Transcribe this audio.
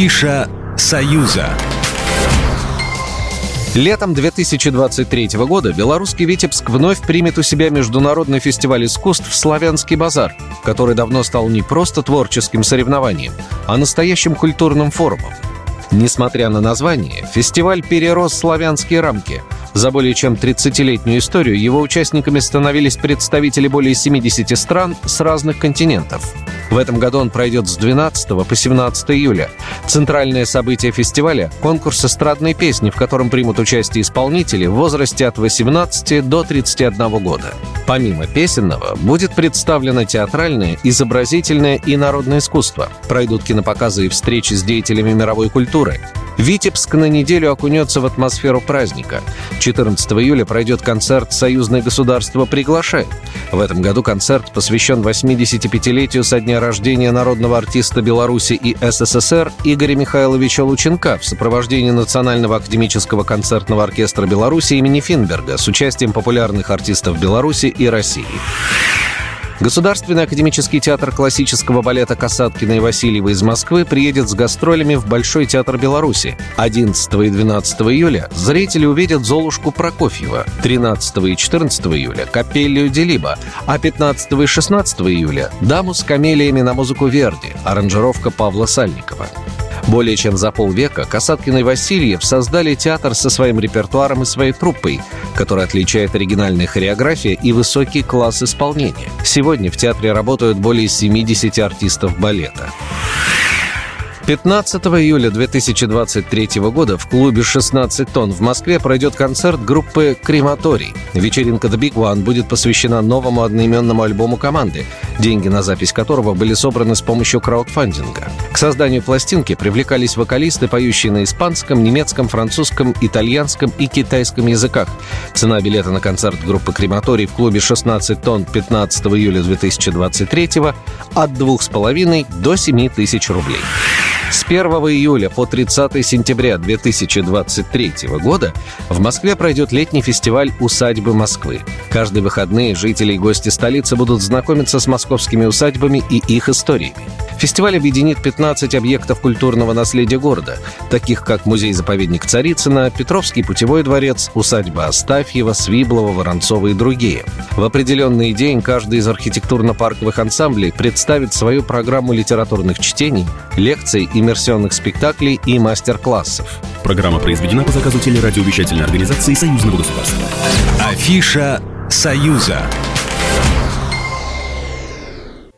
Афиша «Союза». Летом 2023 года белорусский Витебск вновь примет у себя международный фестиваль искусств «Славянский базар», который давно стал не просто творческим соревнованием, а настоящим культурным форумом. Несмотря на название, фестиваль перерос славянские рамки. За более чем 30-летнюю историю его участниками становились представители более 70 стран с разных континентов. В этом году он пройдет с 12 по 17 июля. Центральное событие фестиваля – конкурс эстрадной песни, в котором примут участие исполнители в возрасте от 18 до 31 года. Помимо песенного, будет представлено театральное, изобразительное и народное искусство. Пройдут кинопоказы и встречи с деятелями мировой культуры. Витебск на неделю окунется в атмосферу праздника. 14 июля пройдет концерт «Союзное государство приглашает». В этом году концерт посвящен 85-летию со дня рождения народного артиста Беларуси и СССР Игоря Михайловича Лученка в сопровождении Национального академического концертного оркестра Беларуси имени Финберга с участием популярных артистов Беларуси и России. Государственный академический театр классического балета Касаткина и Васильева из Москвы приедет с гастролями в Большой театр Беларуси. 11 и 12 июля зрители увидят Золушку Прокофьева, 13 и 14 июля – Капеллию Делиба, а 15 и 16 июля – Даму с камелиями на музыку Верди, аранжировка Павла Сальникова. Более чем за полвека Касаткин и Васильев создали театр со своим репертуаром и своей труппой, который отличает оригинальная хореография и высокий класс исполнения. Сегодня в театре работают более 70 артистов балета. 15 июля 2023 года в клубе «16 тонн» в Москве пройдет концерт группы «Крематорий». Вечеринка «The Big One» будет посвящена новому одноименному альбому команды, деньги на запись которого были собраны с помощью краудфандинга. К созданию пластинки привлекались вокалисты, поющие на испанском, немецком, французском, итальянском и китайском языках. Цена билета на концерт группы «Крематорий» в клубе «16 тонн» 15 июля 2023 от 2,5 до 7 тысяч рублей. С 1 июля по 30 сентября 2023 года в Москве пройдет летний фестиваль «Усадьбы Москвы». Каждые выходные жители и гости столицы будут знакомиться с московскими усадьбами и их историями. Фестиваль объединит 15 объектов культурного наследия города, таких как музей-заповедник Царицына, Петровский путевой дворец, усадьба Астафьева, Свиблова, Воронцова и другие. В определенный день каждый из архитектурно-парковых ансамблей представит свою программу литературных чтений, лекций, иммерсионных спектаклей и мастер-классов. Программа произведена по заказу телерадиовещательной организации Союзного государства. Афиша «Союза».